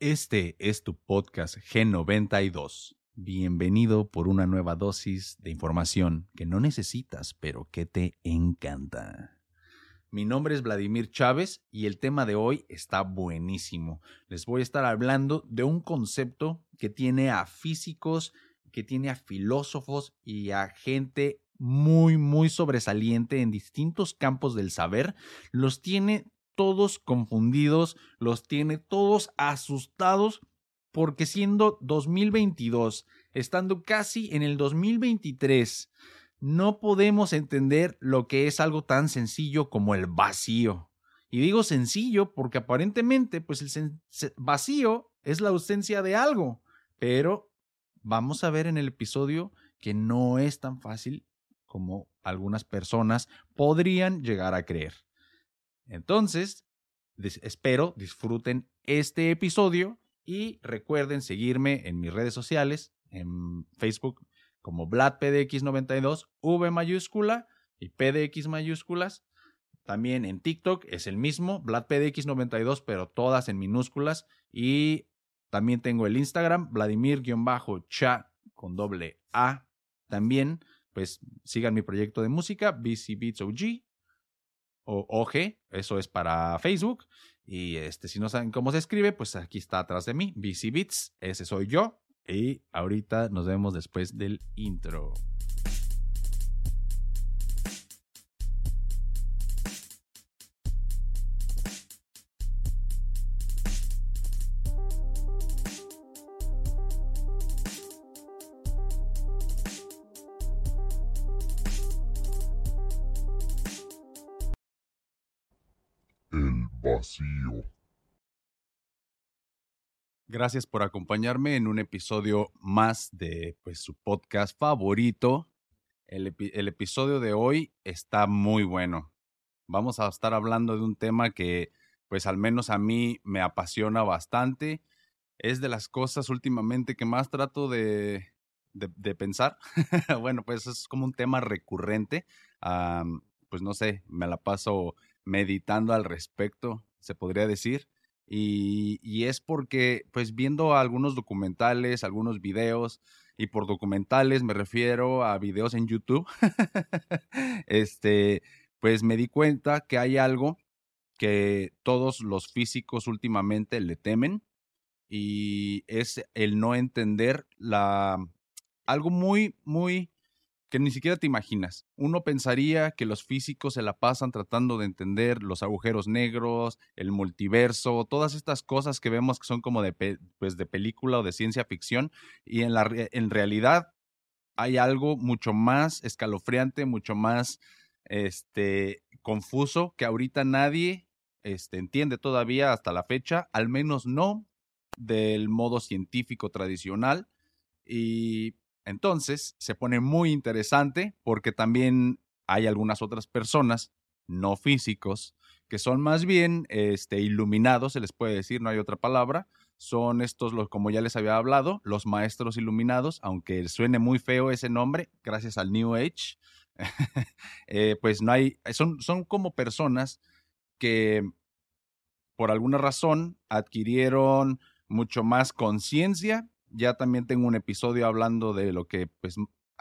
Este es tu podcast G92. Bienvenido por una nueva dosis de información que no necesitas, pero que te encanta. Mi nombre es Vladimir Chávez y el tema de hoy está buenísimo. Les voy a estar hablando de un concepto que tiene a físicos, que tiene a filósofos y a gente muy, muy sobresaliente en distintos campos del saber. Los tiene todos confundidos, los tiene todos asustados, porque siendo 2022, estando casi en el 2023, no podemos entender lo que es algo tan sencillo como el vacío. Y digo sencillo porque aparentemente, pues el vacío es la ausencia de algo, pero vamos a ver en el episodio que no es tan fácil como algunas personas podrían llegar a creer. Entonces, espero disfruten este episodio y recuerden seguirme en mis redes sociales, en Facebook como VladPDX92, V mayúscula y PDX mayúsculas. También en TikTok es el mismo, VladPDX92, pero todas en minúsculas. Y también tengo el Instagram, Vladimir-cha con doble A. También, pues sigan mi proyecto de música, BC Beats OG o OG, eso es para Facebook. Y este, si no saben cómo se escribe, pues aquí está atrás de mí, BC ese soy yo. Y ahorita nos vemos después del intro. Gracias por acompañarme en un episodio más de pues, su podcast favorito. El, el, episodio de hoy está muy bueno. Vamos a estar hablando de un tema que, pues al menos a mí me apasiona bastante. Es de las cosas últimamente que más trato de, de, pensar. bueno, pues es como un tema recurrente. pues no sé, me la paso meditando al respecto se podría decir. Y, es porque, pues viendo algunos documentales, algunos videos, y por documentales me refiero a videos en YouTube, este, pues me di cuenta que hay algo que todos los físicos últimamente le temen y es el no entender la algo muy muy que ni siquiera te imaginas. Uno pensaría que los físicos se la pasan tratando de entender los agujeros negros, el multiverso, todas estas cosas que vemos que son como de, pues de película o de ciencia ficción, y en, la, en realidad hay algo mucho más escalofriante, mucho más este, confuso que ahorita nadie este, entiende todavía hasta la fecha, al menos no del modo científico tradicional. Y entonces se pone muy interesante porque también hay algunas otras personas no físicos que son más bien este, iluminados, se les puede decir, no hay otra palabra. Son estos, los, como ya les había hablado, los maestros iluminados, aunque suene muy feo ese nombre, gracias al New Age, eh, pues no hay, son, son como personas que por alguna razón adquirieron mucho más conciencia ya también tengo un episodio hablando de lo que, pues,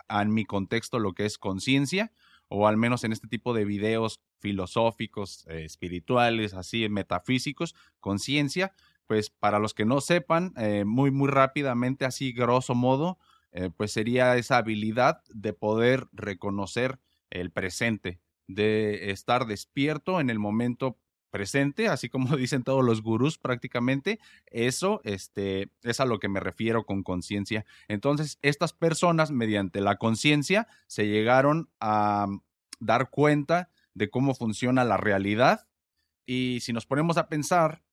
en mi contexto, lo que es conciencia, o al menos en este tipo de videos filosóficos, eh, espirituales, así, metafísicos, conciencia, pues para los que no sepan, eh, muy, muy rápidamente, así, grosso modo, eh, pues sería esa habilidad de poder reconocer el presente, de estar despierto en el momento presente, así como dicen todos los gurús prácticamente, eso este, es a lo que me refiero con conciencia. Entonces, estas personas, mediante la conciencia, se llegaron a dar cuenta de cómo funciona la realidad y si nos ponemos a pensar,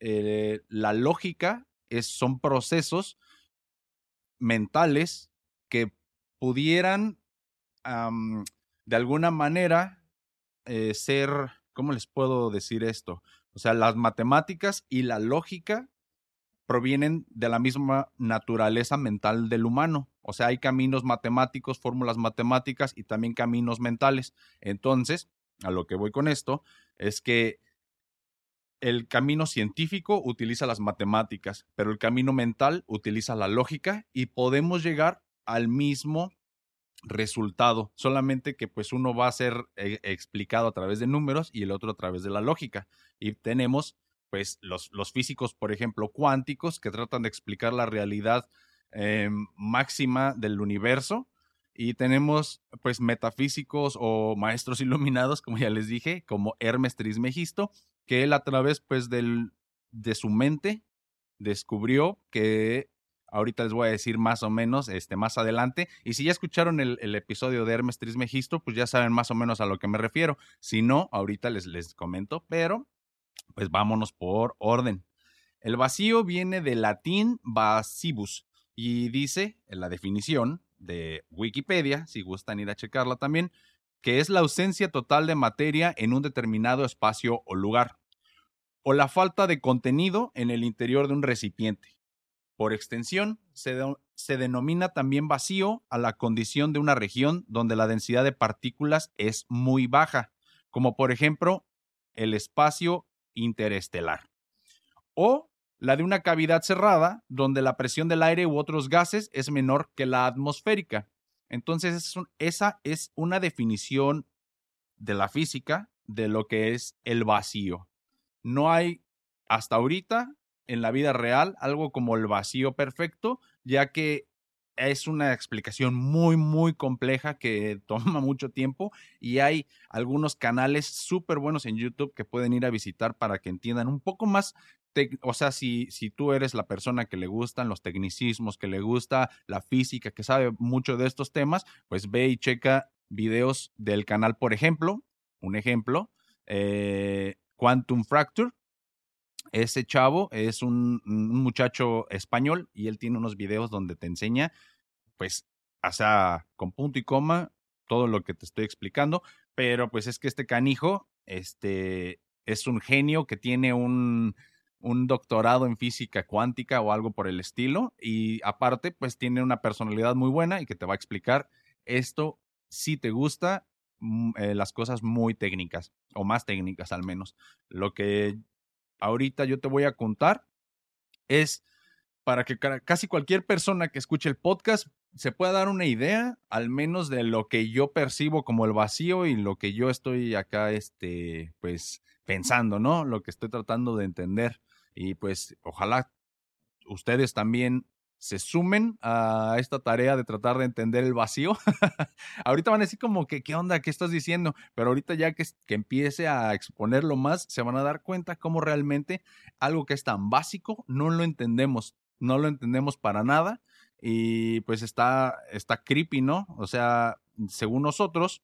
eh, la lógica es, son procesos mentales que pudieran de alguna manera eh, ser ¿cómo les puedo decir esto? O sea, las matemáticas y la lógica provienen de la misma naturaleza mental del humano. O sea, hay caminos matemáticos, fórmulas matemáticas y también caminos mentales. Entonces, a lo que voy con esto es que el camino científico utiliza las matemáticas, pero el camino mental utiliza la lógica y podemos llegar al mismo resultado, solamente que pues uno va a ser eh, explicado a través de números y el otro a través de la lógica. Y tenemos pues los, los físicos, por ejemplo, cuánticos, que tratan de explicar la realidad eh, máxima del universo. Y tenemos pues metafísicos o maestros iluminados, como ya les dije, como Hermes Trismegisto, que él a través pues del, de su mente descubrió que ahorita les voy a decir más o menos este, más adelante. Y si ya escucharon el, episodio de Hermes Trismegisto, pues ya saben más o menos a lo que me refiero. Si no, ahorita les, les comento, pero pues vámonos por orden. El vacío viene del latín vacibus y dice en la definición de Wikipedia, si gustan ir a checarla también, que es la ausencia total de materia en un determinado espacio o lugar, o la falta de contenido en el interior de un recipiente. Por extensión, se, denomina también vacío a la condición de una región donde la densidad de partículas es muy baja, como por ejemplo el espacio interestelar. O la de una cavidad cerrada, donde la presión del aire u otros gases es menor que la atmosférica. Entonces, esa es una definición de la física de lo que es el vacío. No hay hasta ahorita en la vida real algo como el vacío perfecto, ya que es una explicación muy, muy compleja que toma mucho tiempo y hay algunos canales súper buenos en YouTube que pueden ir a visitar para que entiendan un poco más o sea, si, si tú eres la persona que le gustan los tecnicismos, que le gusta la física, que sabe mucho de estos temas, pues ve y checa videos del canal, por ejemplo, un ejemplo, eh, Quantum Fracture. Ese chavo es un, muchacho español y él tiene unos videos donde te enseña, pues, sea, con punto y coma, todo lo que te estoy explicando, pero pues es que este canijo, este, es un genio que tiene un, un doctorado en física cuántica o algo por el estilo. Y aparte, pues tiene una personalidad muy buena y que te va a explicar esto si te gusta mm, eh, las cosas muy técnicas o más técnicas al menos. Lo que ahorita yo te voy a contar es para que casi cualquier persona que escuche el podcast se pueda dar una idea, al menos de lo que yo percibo como el vacío y lo que yo estoy acá, este, pues, pensando, ¿no? Lo que estoy tratando de entender. Y pues ojalá ustedes también se sumen a esta tarea de tratar de entender el vacío. ahorita van a decir como que, ¿qué onda? ¿Qué estás diciendo? Pero ahorita ya que, que empiece a exponerlo más, se van a dar cuenta cómo realmente algo que es tan básico no lo entendemos, no lo entendemos para nada. Y pues está, está creepy, ¿no? O sea, según nosotros,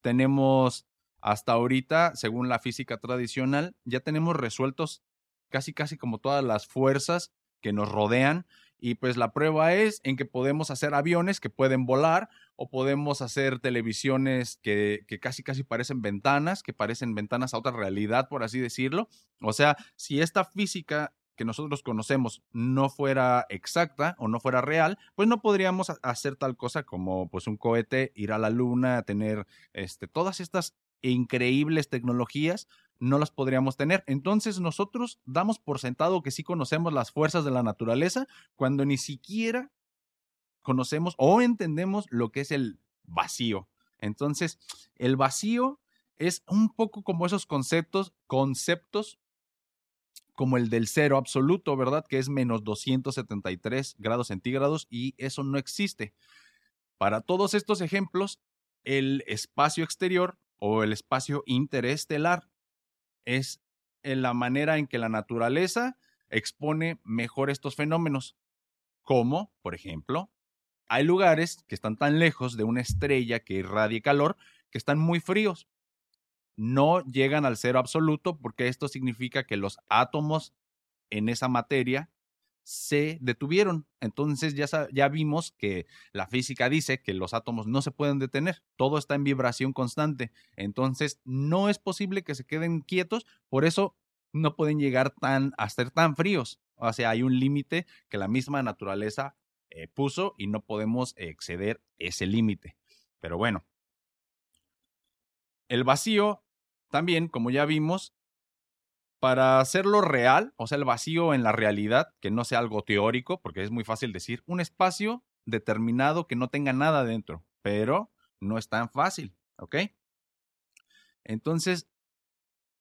tenemos hasta ahorita, según la física tradicional, ya tenemos resueltos casi casi como todas las fuerzas que nos rodean. Y pues la prueba es en que podemos hacer aviones que pueden volar o podemos hacer televisiones que, que, casi casi parecen ventanas, que parecen ventanas a otra realidad, por así decirlo. O sea, si esta física que nosotros conocemos no fuera exacta o no fuera real, pues no podríamos hacer tal cosa como pues un cohete, ir a la luna, tener este, todas estas increíbles tecnologías, no las podríamos tener. Entonces nosotros damos por sentado que sí conocemos las fuerzas de la naturaleza cuando ni siquiera conocemos o entendemos lo que es el vacío. Entonces, el vacío es un poco como esos conceptos, conceptos como el del cero absoluto, ¿verdad? Que es menos 273 grados centígrados y eso no existe. Para todos estos ejemplos, el espacio exterior o el espacio interestelar es en la manera en que la naturaleza expone mejor estos fenómenos, como, por ejemplo, hay lugares que están tan lejos de una estrella que irradie calor que están muy fríos. No llegan al cero absoluto porque esto significa que los átomos en esa materia se detuvieron. Entonces ya, ya vimos que la física dice que los átomos no se pueden detener, todo está en vibración constante. Entonces no es posible que se queden quietos, por eso no pueden llegar tan, a ser tan fríos. O sea, hay un límite que la misma naturaleza eh, puso y no podemos exceder ese límite. Pero bueno, el vacío también, como ya vimos, para hacerlo real, o sea, el vacío en la realidad, que no sea algo teórico, porque es muy fácil decir, un espacio determinado que no tenga nada dentro, pero no es tan fácil, ¿ok? Entonces,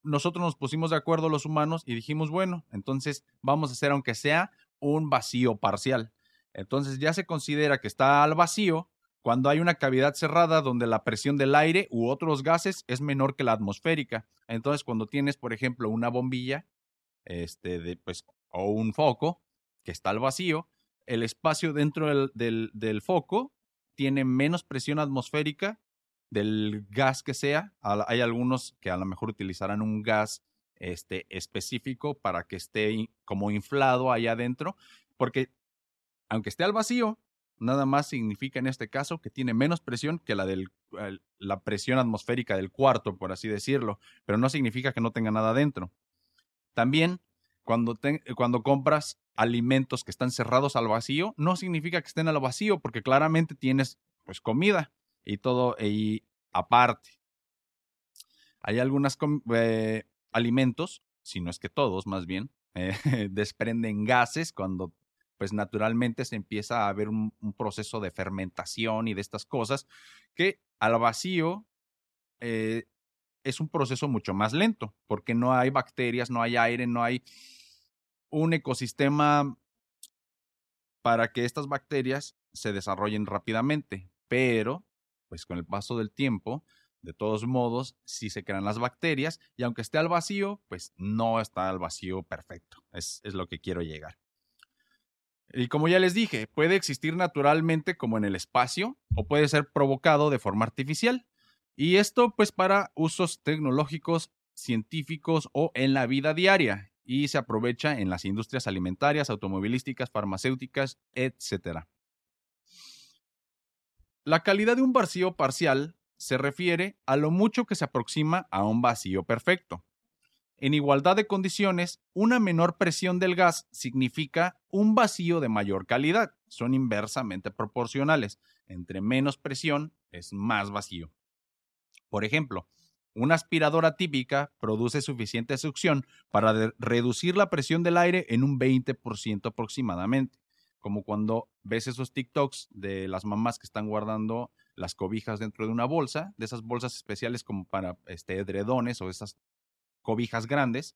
nosotros nos pusimos de acuerdo los humanos y dijimos, bueno, entonces vamos a hacer aunque sea un vacío parcial. Entonces ya se considera que está al vacío cuando hay una cavidad cerrada donde la presión del aire u otros gases es menor que la atmosférica. Entonces, cuando tienes, por ejemplo, una bombilla, este, de, pues, o un foco que está al vacío, el espacio dentro del, del, foco tiene menos presión atmosférica del gas que sea. Hay algunos que a lo mejor utilizarán un gas este, específico para que esté como inflado ahí adentro, porque aunque esté al vacío, nada más significa en este caso que tiene menos presión que la de la presión atmosférica del cuarto, por así decirlo, pero no significa que no tenga nada dentro. También, cuando, cuando compras alimentos que están cerrados al vacío, no significa que estén al vacío, porque claramente tienes pues comida y todo y aparte. Hay algunos eh, alimentos, si no es que todos más bien, eh, desprenden gases cuando pues naturalmente se empieza a haber un, proceso de fermentación y de estas cosas que al vacío eh, es un proceso mucho más lento, porque no hay bacterias, no hay aire, no hay un ecosistema para que estas bacterias se desarrollen rápidamente. Pero, pues con el paso del tiempo, de todos modos, sí se crean las bacterias y aunque esté al vacío, pues no está al vacío perfecto. Es lo que quiero llegar. Y como ya les dije, puede existir naturalmente como en el espacio o puede ser provocado de forma artificial. Y esto pues para usos tecnológicos, científicos o en la vida diaria y se aprovecha en las industrias alimentarias, automovilísticas, farmacéuticas, etc. La calidad de un vacío parcial se refiere a lo mucho que se aproxima a un vacío perfecto. En igualdad de condiciones, una menor presión del gas significa un vacío de mayor calidad. Son inversamente proporcionales. Entre menos presión es más vacío. Por ejemplo, una aspiradora típica produce suficiente succión para reducir la presión del aire en un 20% aproximadamente. Como cuando ves esos TikToks de las mamás que están guardando las cobijas dentro de una bolsa, de esas bolsas especiales como para este, edredones o esas cobijas grandes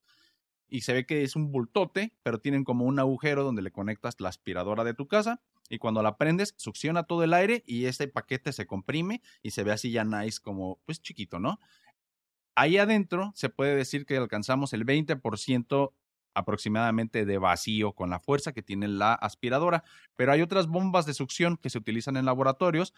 y se ve que es un bultote, pero tienen como un agujero donde le conectas la aspiradora de tu casa y cuando la prendes succiona todo el aire y ese paquete se comprime y se ve así ya nice como pues chiquito, ¿no? Ahí adentro se puede decir que alcanzamos el 20% aproximadamente de vacío con la fuerza que tiene la aspiradora, pero hay otras bombas de succión que se utilizan en laboratorios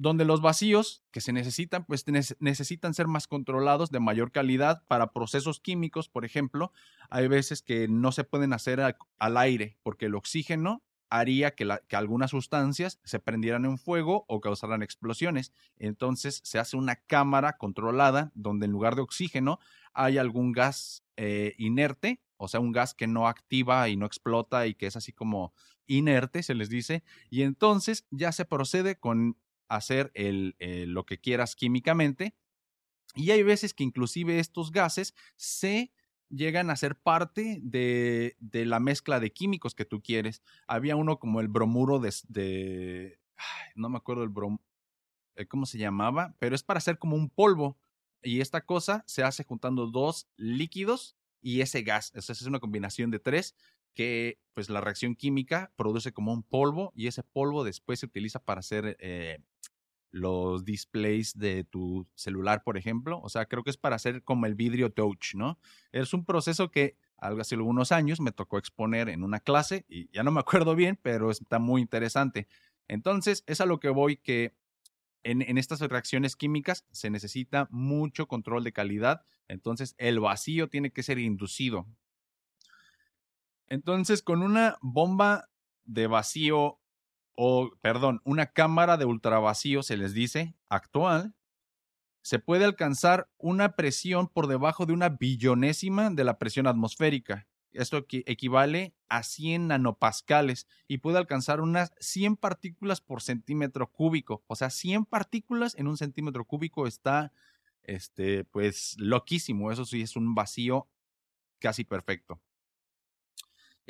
donde los vacíos que se necesitan, pues necesitan ser más controlados de mayor calidad para procesos químicos, por ejemplo. Hay veces que no se pueden hacer al, aire porque el oxígeno haría que, algunas sustancias se prendieran en fuego o causaran explosiones. Entonces se hace una cámara controlada donde en lugar de oxígeno hay algún gas eh, inerte, o sea, un gas que no activa y no explota y que es así como inerte, se les dice. Y entonces ya se procede con hacer el, eh, lo que quieras químicamente. Y hay veces que inclusive estos gases se llegan a ser parte de, de, la mezcla de químicos que tú quieres. Había uno como el bromuro de... de no me acuerdo el brom... Eh, ¿Cómo se llamaba? Pero es para hacer como un polvo. Y esta cosa se hace juntando dos líquidos y ese gas. Es una combinación de tres que pues la reacción química produce como un polvo y ese polvo después se utiliza para hacer eh, los displays de tu celular, por ejemplo. O sea, creo que es para hacer como el vidrio touch, ¿no? Es un proceso que algo hace algunos años me tocó exponer en una clase y ya no me acuerdo bien, pero está muy interesante. Entonces, es a lo que voy que en, en, estas reacciones químicas se necesita mucho control de calidad, entonces el vacío tiene que ser inducido. Entonces, con una bomba de vacío o, perdón, una cámara de ultravacío, se les dice, actual, se puede alcanzar una presión por debajo de una billonésima de la presión atmosférica. Esto equivale a 100 nanopascales y puede alcanzar unas 100 partículas por centímetro cúbico. O sea, 100 partículas en un centímetro cúbico está este, pues loquísimo. Eso sí, es un vacío casi perfecto.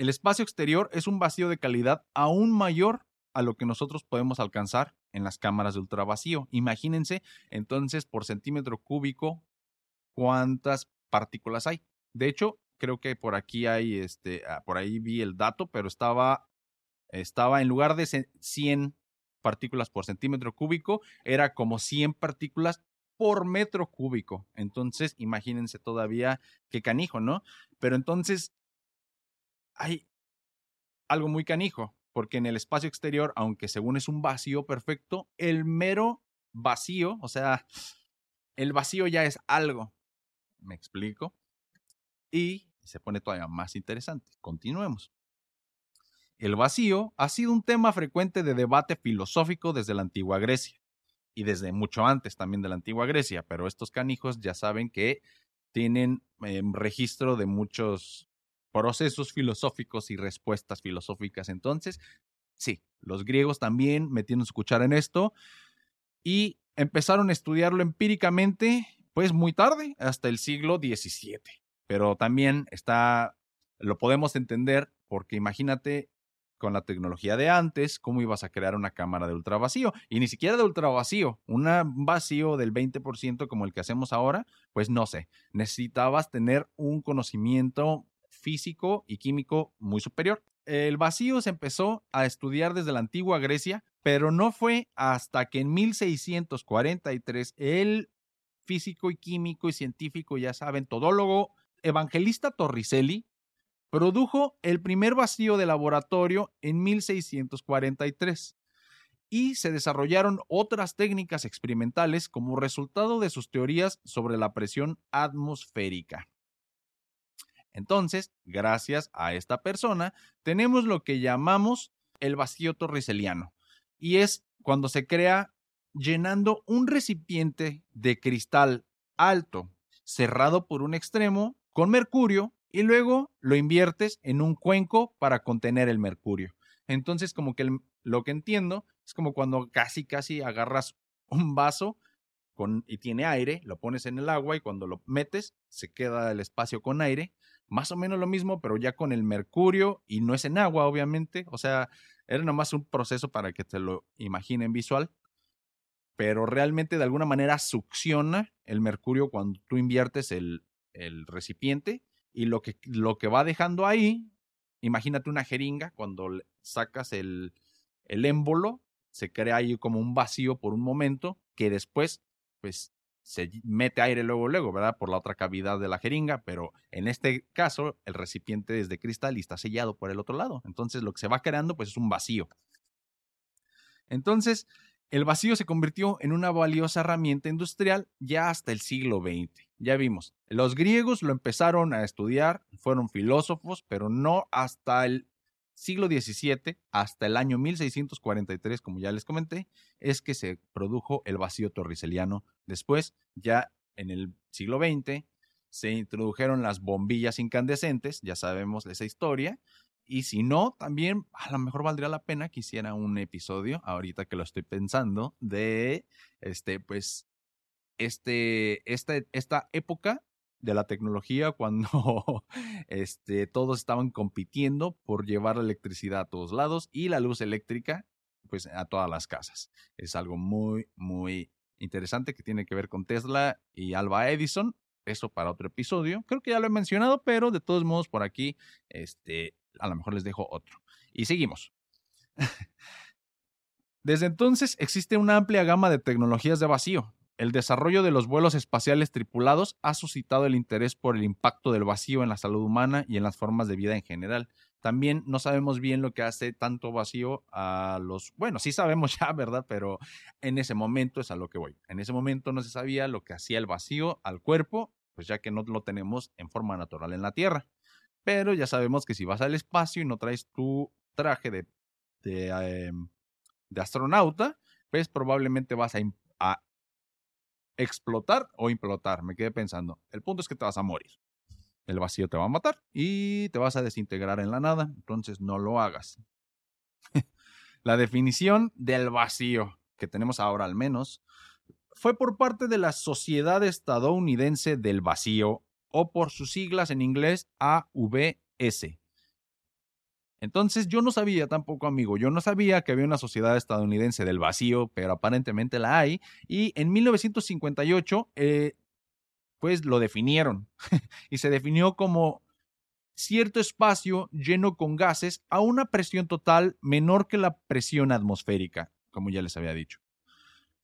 El espacio exterior es un vacío de calidad aún mayor a lo que nosotros podemos alcanzar en las cámaras de ultravacío. Imagínense entonces por centímetro cúbico cuántas partículas hay. De hecho, creo que por aquí hay, este, ah, por ahí vi el dato, pero estaba, estaba en lugar de 100 partículas por centímetro cúbico, era como 100 partículas por metro cúbico. Entonces, imagínense todavía qué canijo, ¿no? Pero entonces, hay algo muy canijo, porque en el espacio exterior, aunque según es un vacío perfecto, el mero vacío, o sea, el vacío ya es algo. ¿Me explico? Y se pone todavía más interesante. Continuemos. El vacío ha sido un tema frecuente de debate filosófico desde la antigua Grecia y desde mucho antes también de la antigua Grecia, pero estos canijos ya saben que tienen em, registro de muchos procesos filosóficos y respuestas filosóficas. Entonces, sí, los griegos también metieron su cuchara en esto y empezaron a estudiarlo empíricamente, pues muy tarde, hasta el siglo XVII. Pero también está, lo podemos entender porque imagínate con la tecnología de antes, cómo ibas a crear una cámara de ultravacío. Y ni siquiera de ultravacío, un vacío del 20% como el que hacemos ahora, pues no sé, necesitabas tener un conocimiento físico y químico muy superior. El vacío se empezó a estudiar desde la antigua Grecia, pero no fue hasta que en 1643 el físico y químico y científico, ya saben, todólogo Evangelista Torricelli Produjo el primer vacío de laboratorio en 1643 y se desarrollaron otras técnicas experimentales como resultado de sus teorías sobre la presión atmosférica. Entonces, gracias a esta persona, tenemos lo que llamamos el vacío torriceliano, y es cuando se crea llenando un recipiente de cristal alto, cerrado por un extremo, con mercurio y luego lo inviertes en un cuenco para contener el mercurio. Entonces, como que lo que entiendo es como cuando casi, casi agarras un vaso con, y tiene aire, lo pones en el agua y cuando lo metes se queda el espacio con aire. Más o menos lo mismo, pero ya con el mercurio y no es en agua, obviamente. O sea, era nomás un proceso para que te lo imaginen visual. Pero realmente de alguna manera succiona el mercurio cuando tú inviertes el, el recipiente y lo que, lo que va dejando ahí, imagínate una jeringa, cuando sacas el, el émbolo, se crea ahí como un vacío por un momento, que después, pues, se mete aire luego, luego, ¿verdad? Por la otra cavidad de la jeringa, pero en este caso, el recipiente es de cristal y está sellado por el otro lado. Entonces, lo que se va creando, pues, es un vacío. Entonces, el vacío se convirtió en una valiosa herramienta industrial ya hasta el siglo XX. Ya vimos, los griegos lo empezaron a estudiar, fueron filósofos, pero no hasta el siglo XVII, hasta el año 1643, como ya les comenté, es que se produjo el vacío torriceliano. Después, ya en el siglo XX, se introdujeron las bombillas incandescentes, ya sabemos esa historia, y si no, también a lo mejor valdría la pena que hiciera un episodio, ahorita que lo estoy pensando, de este, pues, este, esta, esta época de la tecnología cuando este, todos estaban compitiendo por llevar la electricidad a todos lados y la luz eléctrica pues a todas las casas. Es algo muy, muy interesante que tiene que ver con Tesla y Alba Edison. Eso para otro episodio. Creo que ya lo he mencionado, pero de todos modos por aquí este, a lo mejor les dejo otro. Y seguimos. Desde entonces existe una amplia gama de tecnologías de vacío. El desarrollo de los vuelos espaciales tripulados ha suscitado el interés por el impacto del vacío en la salud humana y en las formas de vida en general. También no sabemos bien lo que hace tanto vacío a los... Bueno, sí sabemos ya, ¿verdad? Pero en ese momento es a lo que voy. En ese momento no se sabía lo que hacía el vacío al cuerpo, pues ya que no lo tenemos en forma natural en la Tierra. Pero ya sabemos que si vas al espacio y no traes tu traje de, de, em, astronauta, pues probablemente vas a, explotar o implotar. Me quedé pensando. El punto es que te vas a morir. El vacío te va a matar y te vas a desintegrar en la nada. Entonces no lo hagas. la definición del vacío que tenemos ahora al menos fue por parte de la Sociedad Estadounidense del Vacío, o por sus siglas en inglés AVS. Entonces yo no sabía tampoco, amigo, yo no sabía que había una sociedad estadounidense del vacío, pero aparentemente la hay. Y en 1958, eh, pues lo definieron y se definió como cierto espacio lleno con gases a una presión total menor que la presión atmosférica, como ya les había dicho.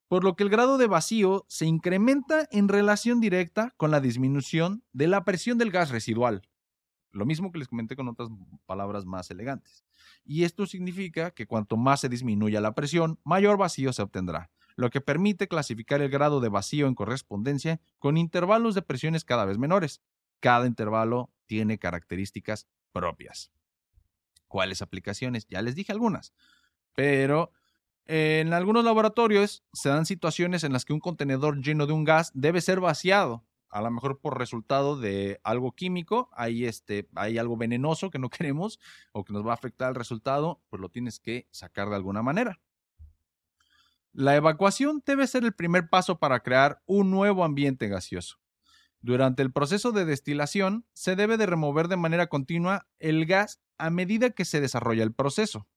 Por lo que el grado de vacío se incrementa en relación directa con la disminución de la presión del gas residual. Lo mismo que les comenté con otras palabras más elegantes. Y esto significa que cuanto más se disminuya la presión, mayor vacío se obtendrá, lo que permite clasificar el grado de vacío en correspondencia con intervalos de presiones cada vez menores. Cada intervalo tiene características propias. ¿Cuáles aplicaciones? Ya les dije algunas, pero en algunos laboratorios se dan situaciones en las que un contenedor lleno de un gas debe ser vaciado a lo mejor por resultado de algo químico, hay, este, hay algo venenoso que no queremos o que nos va a afectar el resultado, pues lo tienes que sacar de alguna manera. La evacuación debe ser el primer paso para crear un nuevo ambiente gaseoso. Durante el proceso de destilación, se debe de remover de manera continua el gas a medida que se desarrolla el proceso.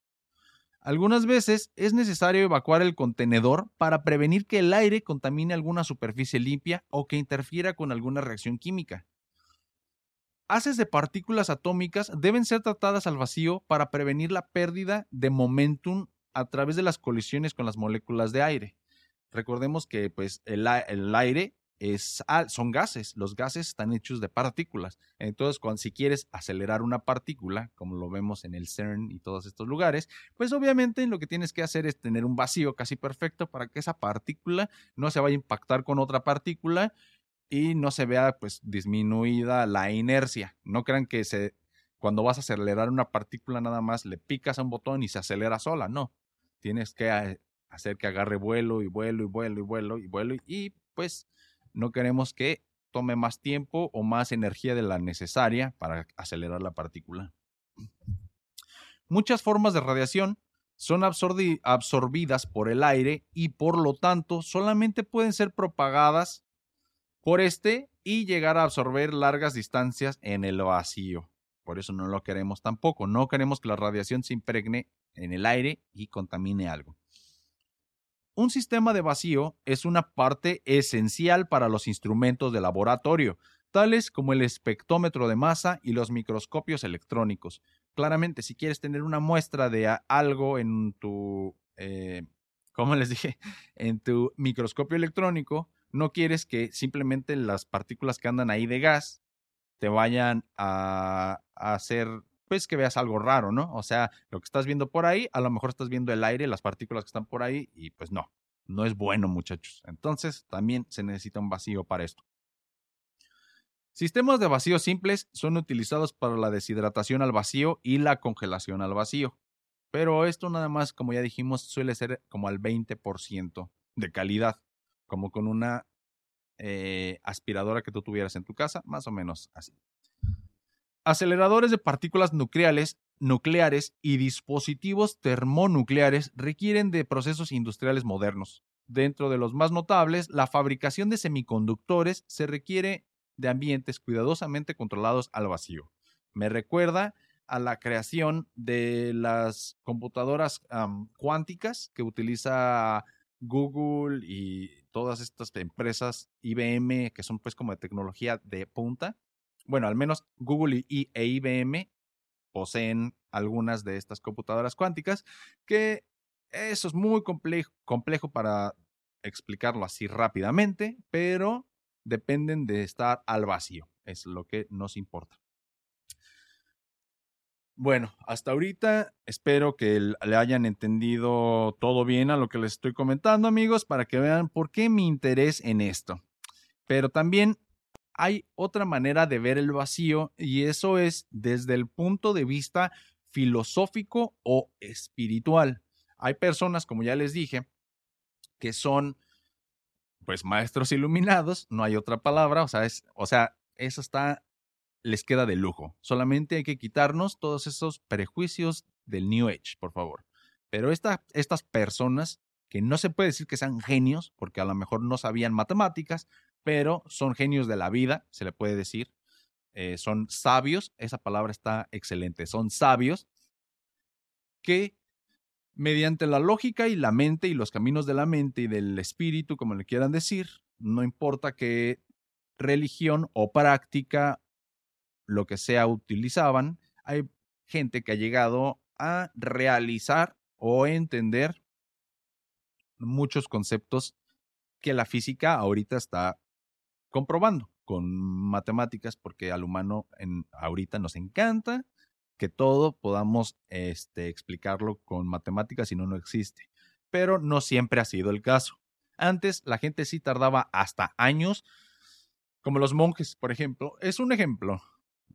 Algunas veces es necesario evacuar el contenedor para prevenir que el aire contamine alguna superficie limpia o que interfiera con alguna reacción química. Haces de partículas atómicas deben ser tratadas al vacío para prevenir la pérdida de momentum a través de las colisiones con las moléculas de aire. Recordemos que pues, el, el aire es, son gases. Los gases están hechos de partículas. Entonces, si quieres acelerar una partícula, como lo vemos en el CERN y todos estos lugares, pues obviamente lo que tienes que hacer es tener un vacío casi perfecto para que esa partícula no se vaya a impactar con otra partícula y no se vea pues disminuida la inercia. No crean que cuando vas a acelerar una partícula nada más le picas a un botón y se acelera sola. No, tienes que eh, hacer que agarre vuelo y vuelo y vuelo y vuelo y vuelo y pues no queremos que tome más tiempo o más energía de la necesaria para acelerar la partícula. Muchas formas de radiación son absorbidas por el aire y por lo tanto solamente pueden ser propagadas por este y llegar a absorber largas distancias en el vacío. Por eso no lo queremos tampoco. No queremos que la radiación se impregne en el aire y contamine algo. Un sistema de vacío es una parte esencial para los instrumentos de laboratorio, tales como el espectrómetro de masa y los microscopios electrónicos. Claramente, si quieres tener una muestra de algo en tu, eh, ¿cómo les dije? En tu microscopio electrónico, no quieres que simplemente las partículas que andan ahí de gas te vayan a, a hacer pues que veas algo raro, ¿no? O sea, lo que estás viendo por ahí, a lo mejor estás viendo el aire, las partículas que están por ahí, y pues no, no es bueno, muchachos. Entonces, también se necesita un vacío para esto. Sistemas de vacío simples son utilizados para la deshidratación al vacío y la congelación al vacío. Pero esto nada más, como ya dijimos, suele ser como al 20% de calidad, como con una eh, aspiradora que tú tuvieras en tu casa, más o menos así. Aceleradores de partículas nucleares, nucleares y dispositivos termonucleares requieren de procesos industriales modernos. Dentro de los más notables, la fabricación de semiconductores se requiere de ambientes cuidadosamente controlados al vacío. Me recuerda a la creación de las computadoras cuánticas que utiliza Google y todas estas empresas IBM que son pues como de tecnología de punta bueno, al menos Google y, e IBM poseen algunas de estas computadoras cuánticas, que eso es muy complejo, complejo para explicarlo así rápidamente, pero dependen de estar al vacío, es lo que nos importa. Bueno, hasta ahorita espero que le hayan entendido todo bien a lo que les estoy comentando, amigos, para que vean por qué mi interés en esto. Pero también hay otra manera de ver el vacío y eso es desde el punto de vista filosófico o espiritual. Hay personas, como ya les dije, que son pues maestros iluminados, no hay otra palabra, o sea, es, o sea, eso está les queda de lujo. Solamente hay que quitarnos todos esos prejuicios del New Age, por favor. Pero estas personas que no se puede decir que sean genios, porque a lo mejor no sabían matemáticas, pero son genios de la vida, se le puede decir. Eh, son sabios, esa palabra está excelente, son sabios que mediante la lógica y la mente y los caminos de la mente y del espíritu, como le quieran decir, no importa qué religión o práctica, lo que sea, utilizaban, hay gente que ha llegado a realizar o entender muchos conceptos que la física ahorita está comprobando con matemáticas, porque al humano en, ahorita nos encanta que todo podamos este, explicarlo con matemáticas y no, no existe. Pero no siempre ha sido el caso. Antes la gente sí tardaba hasta años, como los monjes, por ejemplo. Es un ejemplo.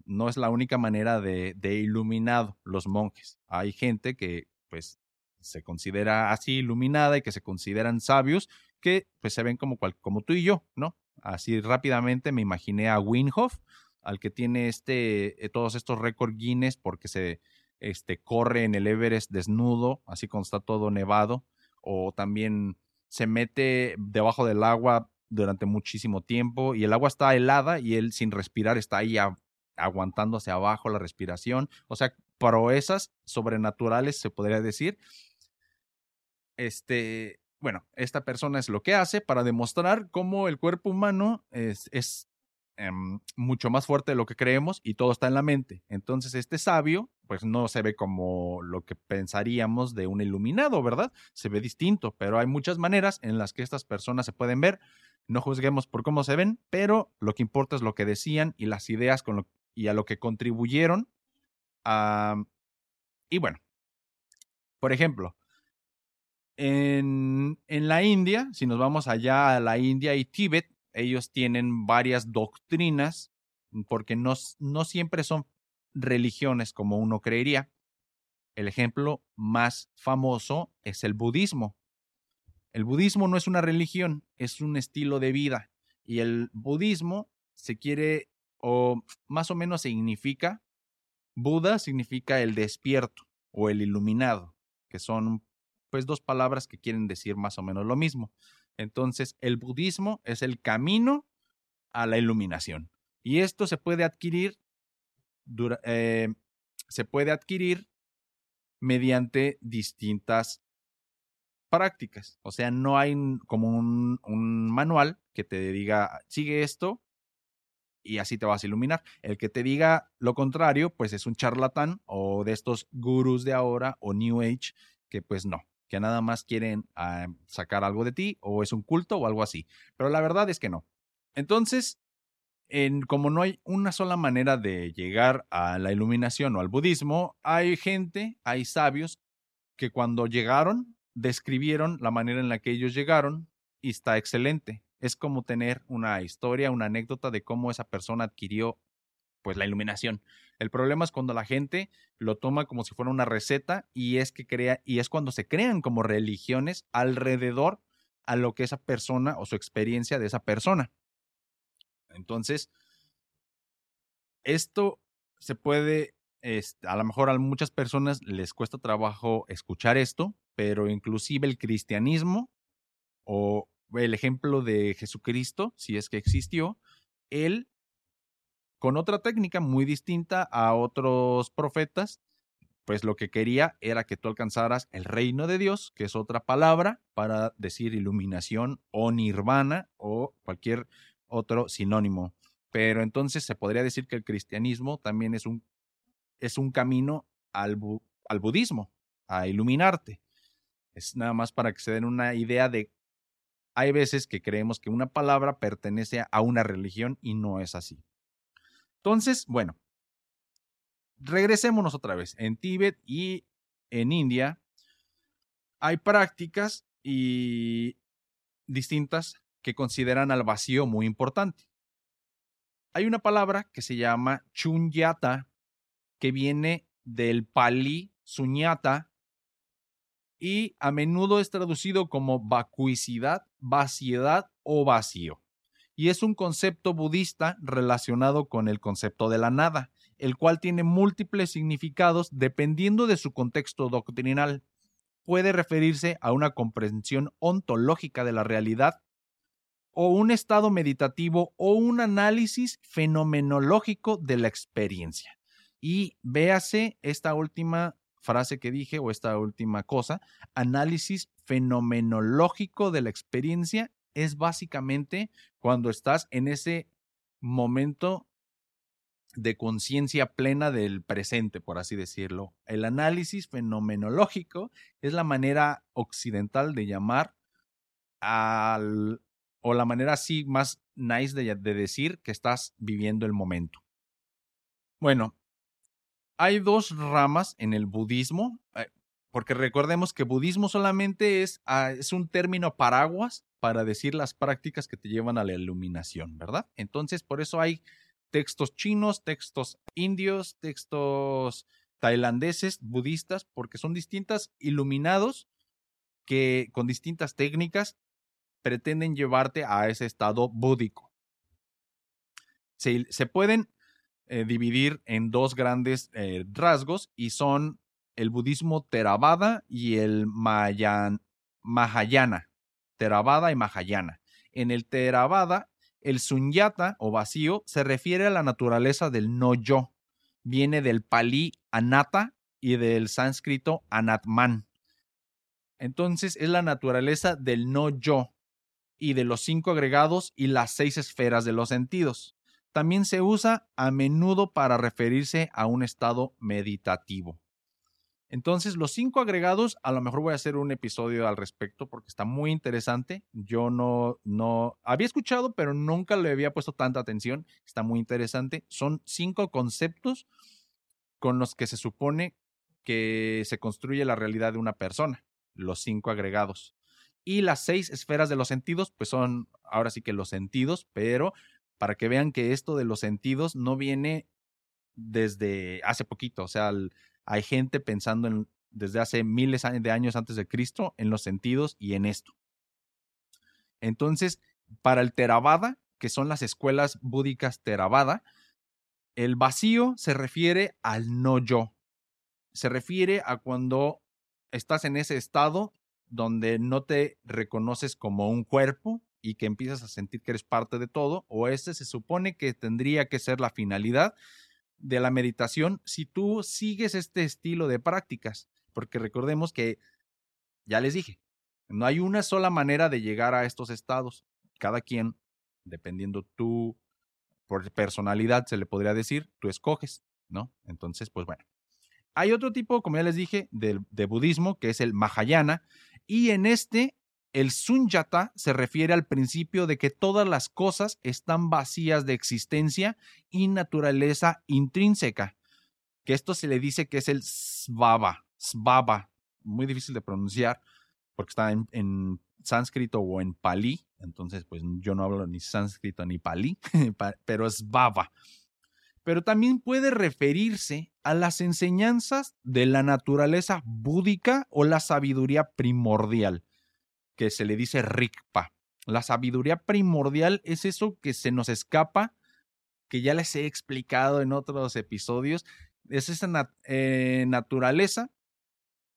No es la única manera de, de iluminado los monjes. Hay gente que pues se considera así iluminada y que se consideran sabios, que pues se ven como, como tú y yo, ¿no? Así rápidamente me imaginé a Winhoff, al que tiene este, eh, todos estos récords Guinness porque se este, corre en el Everest desnudo, así cuando está todo nevado, o también se mete debajo del agua durante muchísimo tiempo y el agua está helada y él sin respirar está ahí aguantando hacia abajo la respiración. O sea, proezas sobrenaturales, se podría decir. Este, bueno, esta persona es lo que hace para demostrar cómo el cuerpo humano es, es Em, mucho más fuerte de lo que creemos y todo está en la mente. Entonces, este sabio, pues no se ve como lo que pensaríamos de un iluminado, ¿verdad? Se ve distinto, pero hay muchas maneras en las que estas personas se pueden ver. No juzguemos por cómo se ven, pero lo que importa es lo que decían y las ideas con lo, y a lo que contribuyeron. y bueno, por ejemplo, en, en la India, si nos vamos allá a la India y Tíbet, ellos tienen varias doctrinas, porque no, no siempre son religiones como uno creería. El ejemplo más famoso es el budismo. El budismo no es una religión, es un estilo de vida. Y el budismo se quiere, o más o menos significa, Buda significa el despierto o el iluminado, que son pues dos palabras que quieren decir más o menos lo mismo. Entonces, el budismo es el camino a la iluminación. Y esto se puede adquirir, eh, se puede adquirir mediante distintas prácticas. O sea, no hay como un, un, manual que te diga, sigue esto y así te vas a iluminar. El que te diga lo contrario, pues es un charlatán o de estos gurús de ahora o New Age, que pues no que nada más quieren ah, sacar algo de ti o es un culto o algo así. Pero la verdad es que no. Entonces, en, como no hay una sola manera de llegar a la iluminación o al budismo, hay gente, hay sabios que cuando llegaron describieron la manera en la que ellos llegaron y está excelente. Es como tener una historia, una anécdota de cómo esa persona adquirió pues la iluminación. El problema es cuando la gente lo toma como si fuera una receta y es que crea y es cuando se crean como religiones alrededor a lo que esa persona o su experiencia de esa persona. Entonces, esto se puede, este, a lo mejor a muchas personas les cuesta trabajo escuchar esto, pero inclusive el cristianismo o el ejemplo de Jesucristo, si es que existió, él con otra técnica muy distinta a otros profetas, pues lo que quería era que tú alcanzaras el reino de Dios, que es otra palabra para decir iluminación o nirvana o cualquier otro sinónimo. Pero entonces se podría decir que el cristianismo también es un, es un camino al, al budismo, a iluminarte. Es nada más para que se den una idea de hay veces que creemos que una palabra pertenece a una religión y no es así. Entonces, bueno, regresémonos otra vez. En Tíbet y en India hay prácticas y distintas que consideran al vacío muy importante. Hay una palabra que se llama chunyata, que viene del palí suñata y a menudo es traducido como vacuicidad, vaciedad o vacío y es un concepto budista relacionado con el concepto de la nada, el cual tiene múltiples significados dependiendo de su contexto doctrinal. puede referirse a una comprensión ontológica de la realidad o un estado meditativo o un análisis fenomenológico de la experiencia. Y véase esta última frase que dije o esta última cosa, análisis fenomenológico de la experiencia es básicamente cuando estás en ese momento de conciencia plena del presente, por así decirlo. El análisis fenomenológico es la manera occidental de llamar al, o la manera así más nice de, decir que estás viviendo el momento. Bueno, hay dos ramas en el budismo, eh, porque recordemos que budismo solamente es, ah, es un término paraguas para decir las prácticas que te llevan a la iluminación, ¿verdad? Entonces, por eso hay textos chinos, textos indios, textos tailandeses, budistas, porque son distintas iluminados que con distintas técnicas pretenden llevarte a ese estado búdico. Se, pueden eh, dividir en dos grandes eh, rasgos y son el budismo Theravada y el Mahayana. Theravada y Mahayana. En el Theravada, el sunyata o vacío se refiere a la naturaleza del no yo. Viene del palí anata y del sánscrito anatman. Entonces es la naturaleza del no yo, y de los cinco agregados y las seis esferas de los sentidos. También se usa a menudo para referirse a un estado meditativo. Entonces, los cinco agregados, a lo mejor voy a hacer un episodio al respecto porque está muy interesante. Yo no, no había escuchado, pero nunca le había puesto tanta atención. Está muy interesante. Son cinco conceptos con los que se supone que se construye la realidad de una persona. Los cinco agregados. Y las seis esferas de los sentidos, pues son ahora sí que los sentidos, pero para que vean que esto de los sentidos no viene desde hace poquito, o sea, hay gente pensando en, desde hace miles de años antes de Cristo en los sentidos y en esto. Entonces, para el Theravada, que son las escuelas búdicas Theravada, el vacío se refiere al no yo. Se refiere a cuando estás en ese estado donde no te reconoces como un cuerpo y que empiezas a sentir que eres parte de todo, o ese se supone que tendría que ser la finalidad de la meditación si tú sigues este estilo de prácticas, porque recordemos que, ya les dije, no hay una sola manera de llegar a estos estados. Cada quien, dependiendo tu personalidad, se le podría decir, tú escoges, ¿no? Entonces, pues bueno. Hay otro tipo, como ya les dije, de, de budismo, que es el Mahayana, y en este, el sunyata se refiere al principio de que todas las cosas están vacías de existencia y naturaleza intrínseca, que esto se le dice que es el svava, svava, muy difícil de pronunciar porque está en, sánscrito o en palí, entonces pues yo no hablo ni sánscrito ni palí, pero es baba. Pero también puede referirse a las enseñanzas de la naturaleza búdica o la sabiduría primordial, que se le dice rikpa. La sabiduría primordial es eso que se nos escapa, que ya les he explicado en otros episodios. Es esa eh, naturaleza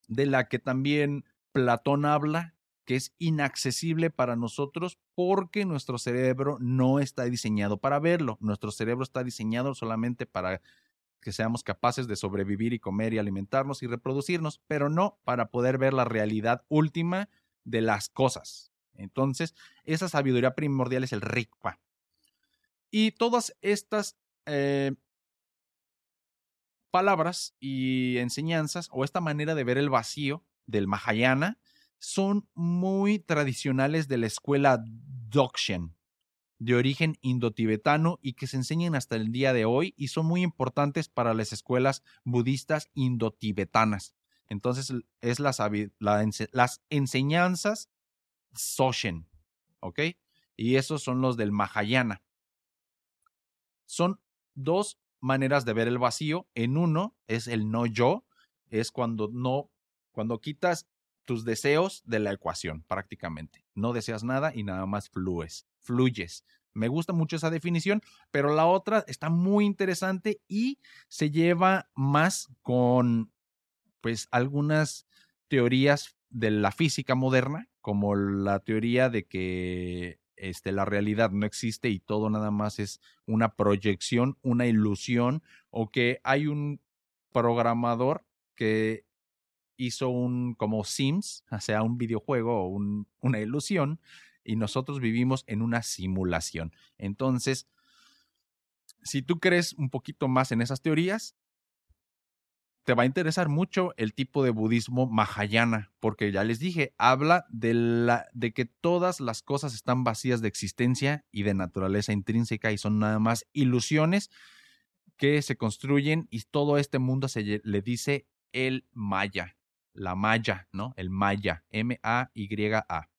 de la que también Platón habla, que es inaccesible para nosotros porque nuestro cerebro no está diseñado para verlo. Nuestro cerebro está diseñado solamente para que seamos capaces de sobrevivir y comer y alimentarnos y reproducirnos, pero no para poder ver la realidad última de las cosas. Entonces, esa sabiduría primordial es el Rikpa. Y todas estas eh, palabras y enseñanzas, o esta manera de ver el vacío del Mahayana, son muy tradicionales de la escuela Dokshen de origen indotibetano y que se enseñan hasta el día de hoy y son muy importantes para las escuelas budistas indotibetanas. Entonces, es las enseñanzas Soshen, ¿ok? Y esos son los del Mahayana. Son dos maneras de ver el vacío. En uno es el no yo, es cuando no, cuando quitas tus deseos de la ecuación prácticamente. No deseas nada y nada más fluyes fluyes. Me gusta mucho esa definición, pero la otra está muy interesante y se lleva más con pues algunas teorías de la física moderna, como la teoría de que este, la realidad no existe y todo nada más es una proyección, una ilusión, o que hay un programador que hizo un como Sims, o sea, un videojuego o una ilusión, y nosotros vivimos en una simulación. Entonces, si tú crees un poquito más en esas teorías, te va a interesar mucho el tipo de budismo mahayana, porque ya les dije, habla de, la, de que todas las cosas están vacías de existencia y de naturaleza intrínseca y son nada más ilusiones que se construyen y todo este mundo se le dice el maya, la maya, ¿no? El maya, M-A-Y-A.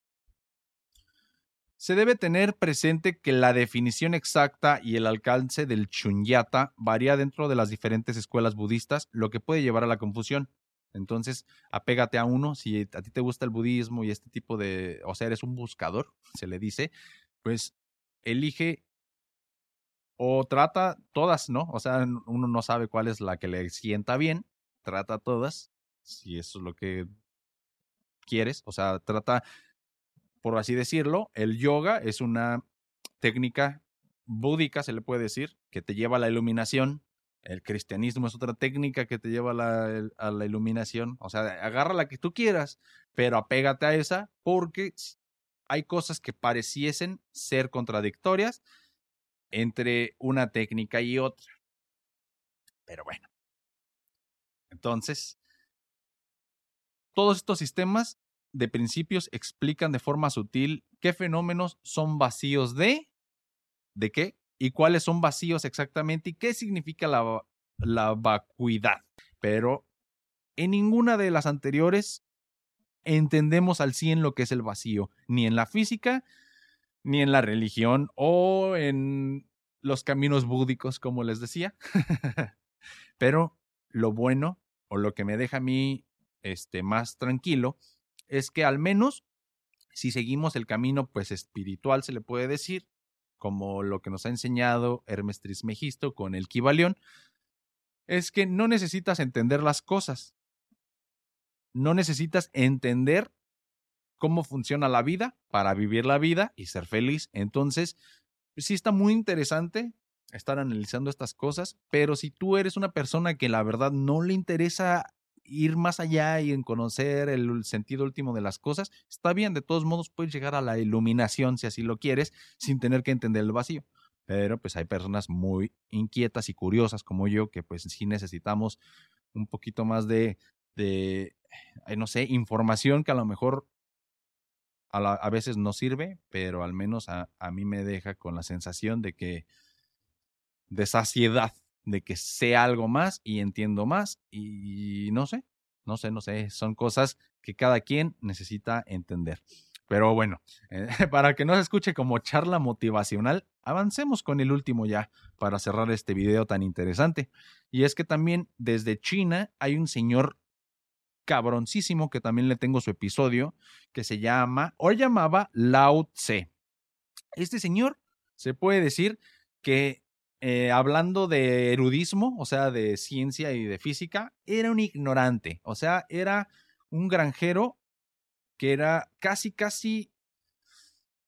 Se debe tener presente que la definición exacta y el alcance del chunyata varía dentro de las diferentes escuelas budistas, lo que puede llevar a la confusión. Entonces, apégate a uno, si a ti te gusta el budismo y este tipo de, o sea, eres un buscador, se le dice, pues elige o trata todas, ¿no? O sea, uno no sabe cuál es la que le sienta bien, trata todas, si eso es lo que quieres, o sea, trata por así decirlo, el yoga es una técnica búdica, se le puede decir, que te lleva a la iluminación. El cristianismo es otra técnica que te lleva a la, a la iluminación. O sea, agarra la que tú quieras, pero apégate a esa porque hay cosas que pareciesen ser contradictorias entre una técnica y otra. Pero bueno. Entonces, todos estos sistemas de principios explican de forma sutil qué fenómenos son vacíos de, de qué, y cuáles son vacíos exactamente y qué significa la, la vacuidad. Pero en ninguna de las anteriores entendemos al 100 lo que es el vacío, ni en la física, ni en la religión o en los caminos búdicos, como les decía. Pero lo bueno, o lo que me deja a mí este, más tranquilo, es que al menos si seguimos el camino pues espiritual se le puede decir, como lo que nos ha enseñado Hermes Trismegisto con el Kibalión, es que no necesitas entender las cosas. No necesitas entender cómo funciona la vida para vivir la vida y ser feliz. Entonces, sí está muy interesante estar analizando estas cosas, pero si tú eres una persona que la verdad no le interesa ir más allá y en conocer el sentido último de las cosas, está bien, de todos modos puedes llegar a la iluminación si así lo quieres, sin tener que entender el vacío. Pero pues hay personas muy inquietas y curiosas como yo que pues sí necesitamos un poquito más de, de no sé, información que a lo mejor a, a veces no sirve, pero al menos a, a mí me deja con la sensación de que de saciedad de que sé algo más y entiendo más y no sé, no sé, no sé, son cosas que cada quien necesita entender. Pero bueno, eh, para que no se escuche como charla motivacional, avancemos con el último ya para cerrar este video tan interesante. Y es que también desde China hay un señor cabroncísimo que también le tengo su episodio que se llama o llamaba Lao Tse. Este señor se puede decir que eh, hablando de erudismo, o sea, de ciencia y de física, era un ignorante, o sea, era un granjero que era casi, casi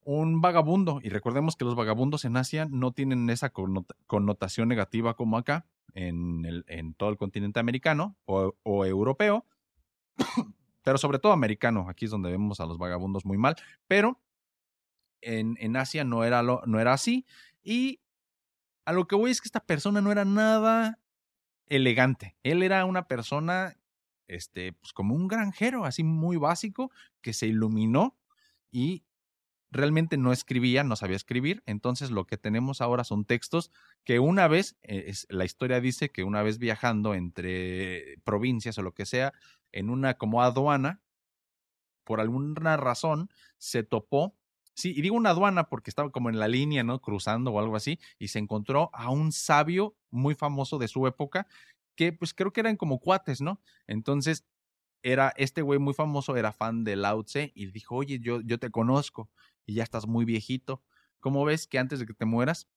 un vagabundo. Y recordemos que los vagabundos en Asia no tienen esa connotación negativa como acá, en, en todo el continente americano o, europeo, pero sobre todo americano. Aquí es donde vemos a los vagabundos muy mal, pero en, en Asia no era, lo, no era así. Y a lo que voy es que esta persona no era nada elegante. Él era una persona, este, pues como un granjero, así muy básico, que se iluminó y realmente no escribía, no sabía escribir. Entonces lo que tenemos ahora son textos que una vez, eh, la historia dice que una vez viajando entre provincias o lo que sea, en una como aduana, por alguna razón, se topó Sí, y digo una aduana porque estaba como en la línea, ¿no? Cruzando o algo así, y se encontró a un sabio muy famoso de su época, que pues creo que eran como cuates, ¿no? Entonces, era este güey muy famoso, era fan de Lao Tse, y dijo, oye, yo, yo te conozco, y ya estás muy viejito. ¿Cómo ves que antes de que te mueras,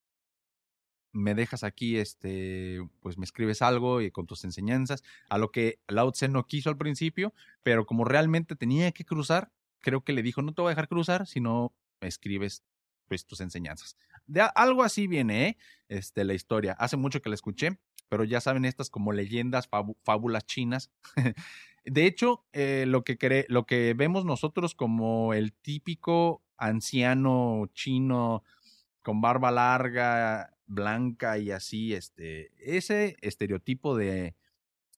me dejas aquí, este, pues me escribes algo y con tus enseñanzas, a lo que Lao Tse no quiso al principio, pero como realmente tenía que cruzar, creo que le dijo, no te voy a dejar cruzar, sino escribes pues tus enseñanzas. De algo así viene, ¿eh? Este, la historia. Hace mucho que la escuché, pero ya saben estas como leyendas, fábulas chinas. de hecho, eh, lo, que lo que vemos nosotros como el típico anciano chino con barba larga, blanca y así, este, ese estereotipo de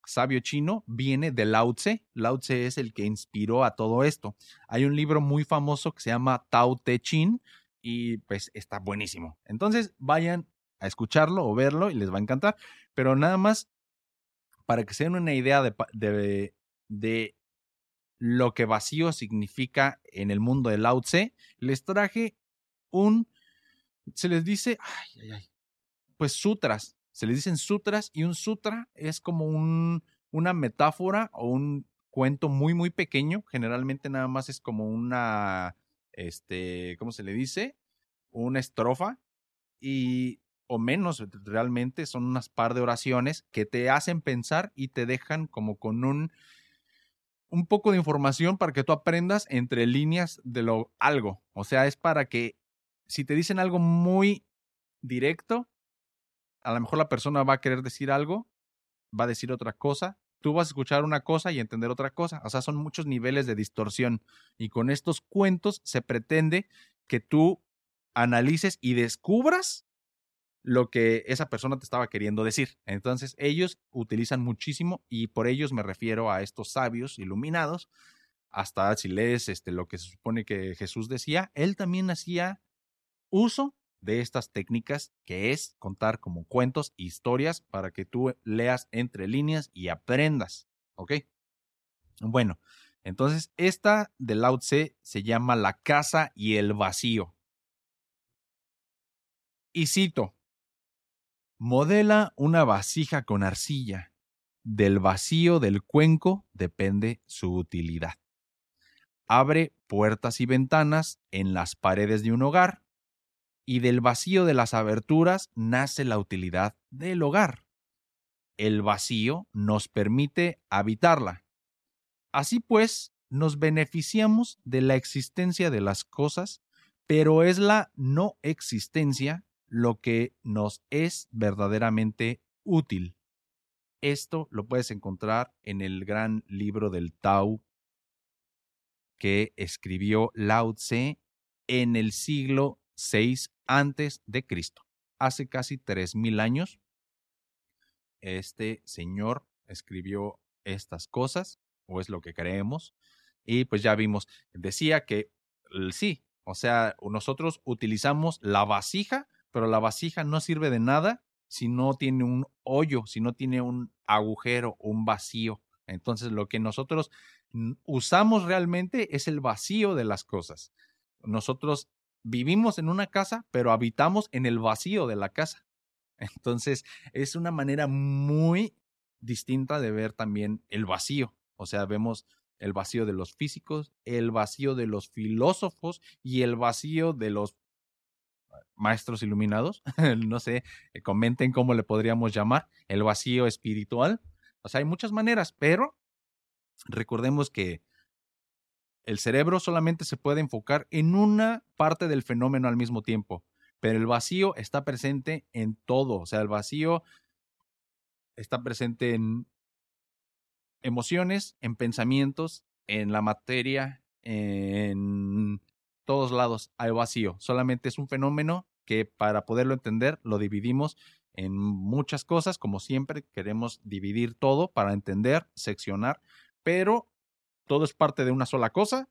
sabio chino viene de Lao Tse. Lao Tse es el que inspiró a todo esto. Hay un libro muy famoso que se llama Tao Te Ching y pues está buenísimo. Entonces vayan a escucharlo o verlo y les va a encantar. Pero nada más para que se den una idea de, de, de lo que vacío significa en el mundo de Lao Tse, les traje un, se les dice, ay, ay, ay, pues sutras, se les dicen sutras y un sutra es como un, una metáfora o un cuento muy, muy pequeño, generalmente nada más es como una, este, ¿cómo se le dice? Una estrofa y o menos realmente son unas par de oraciones que te hacen pensar y te dejan como con un un poco de información para que tú aprendas entre líneas de lo algo. O sea, es para que si te dicen algo muy directo, a lo mejor la persona va a querer decir algo, va a decir otra cosa, tú vas a escuchar una cosa y entender otra cosa. O sea, son muchos niveles de distorsión. Y con estos cuentos se pretende que tú analices y descubras lo que esa persona te estaba queriendo decir. Entonces, ellos utilizan muchísimo y por ellos me refiero a estos sabios iluminados. Hasta si lees este, lo que se supone que Jesús decía, él también hacía uso de estas técnicas que es contar como cuentos, historias, para que tú leas entre líneas y aprendas. ¿Ok? Bueno, entonces esta de Lao se llama La casa y el vacío. Y cito, Modela una vasija con arcilla. Del vacío del cuenco depende su utilidad. Abre puertas y ventanas en las paredes de un hogar y del vacío de las aberturas nace la utilidad del hogar. El vacío nos permite habitarla. Así pues, nos beneficiamos de la existencia de las cosas, pero es la no existencia lo que nos es verdaderamente útil. Esto lo puedes encontrar en el gran libro del Tao que escribió Lao Tse en el siglo VI antes de Cristo. Hace casi 3000 años este señor escribió estas cosas o es lo que creemos y pues ya vimos decía que sí, o sea, nosotros utilizamos la vasija pero la vasija no sirve de nada si no tiene un hoyo, si no tiene un agujero, un vacío. Entonces lo que nosotros usamos realmente es el vacío de las cosas. Nosotros vivimos en una casa, pero habitamos en el vacío de la casa. Entonces es una manera muy distinta de ver también el vacío. O sea, vemos el vacío de los físicos, el vacío de los filósofos y el vacío de los maestros iluminados, no sé, eh, comenten cómo le podríamos llamar, el vacío espiritual. O sea, hay muchas maneras, pero recordemos que el cerebro solamente se puede enfocar en una parte del fenómeno al mismo tiempo, pero el vacío está presente en todo, o sea, el vacío está presente en emociones, en pensamientos, en la materia, en todos lados hay vacío. Solamente es un fenómeno que para poderlo entender lo dividimos en muchas cosas. Como siempre, queremos dividir todo para entender, seccionar, pero todo es parte de una sola cosa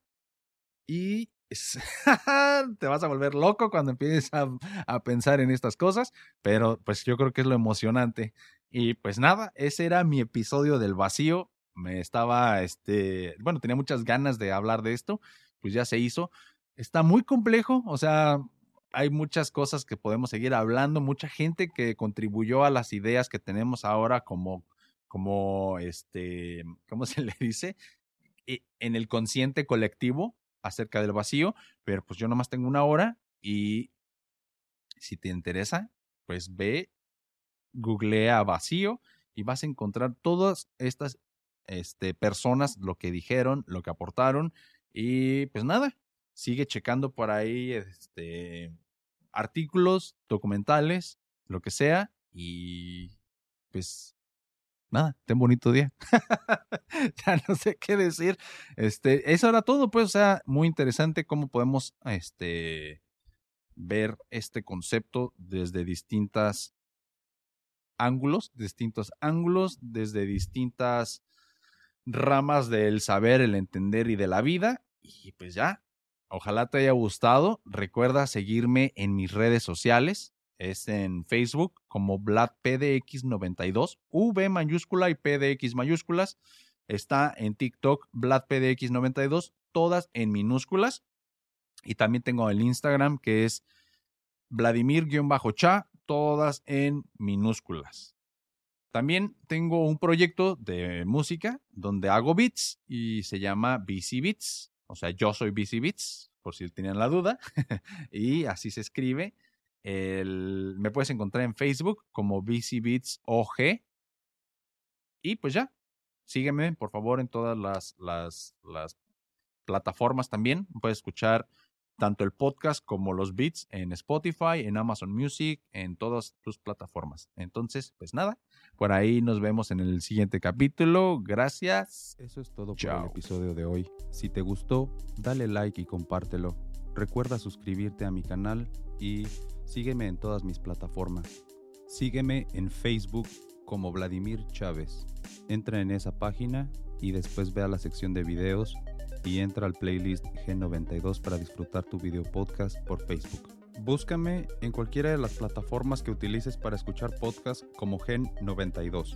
y te vas a volver loco cuando empieces a, a, pensar en estas cosas, pero pues yo creo que es lo emocionante. Y pues nada, ese era mi episodio del vacío. Me estaba, este, bueno, tenía muchas ganas de hablar de esto, pues ya se hizo está muy complejo, o sea, hay muchas cosas que podemos seguir hablando, mucha gente que contribuyó a las ideas que tenemos ahora como, como, este, ¿cómo se le dice? E, en el consciente colectivo acerca del vacío, pero pues yo nomás tengo una hora y si te interesa, pues ve googlea vacío y vas a encontrar todas estas este, personas, lo que dijeron, lo que aportaron. Y pues nada, sigue checando por ahí este, artículos, documentales, lo que sea. Y pues nada, ten bonito día. ya no sé qué decir. Este, eso era todo, pues, o sea, muy interesante cómo podemos este, ver este concepto desde distintas ángulos, distintos ángulos, desde distintas ramas del saber, el entender y de la vida. Y pues ya, ojalá te haya gustado. Recuerda seguirme en mis redes sociales. Es en Facebook como VladPDX92, V mayúscula y PDX mayúsculas. Está en TikTok VladPDX92, todas en minúsculas. Y también tengo el Instagram que es Vladimir-cha, todas en minúsculas. También tengo un proyecto de música donde hago beats y se llama BC Beats. O sea, yo soy BC Beats, por si tenían la duda. y así se escribe. Me puedes encontrar en Facebook como BC Beats OG. Y pues ya, sígueme por favor en todas las, las, las plataformas también. Puedes escuchar tanto el podcast como los beats en Spotify, en Amazon Music, en todas tus plataformas. Entonces, pues nada, por ahí nos vemos en el siguiente capítulo. Gracias. Eso es todo por el episodio de hoy. Si te gustó, dale like y compártelo. Recuerda suscribirte a mi canal y sígueme en todas mis plataformas. Sígueme en Facebook como Vladimir Chávez. Entra en esa página y después ve a la sección de videos y entra al playlist G92 para disfrutar tu video podcast por Facebook. Búscame en cualquiera de las plataformas que utilices para escuchar podcast como Gen92.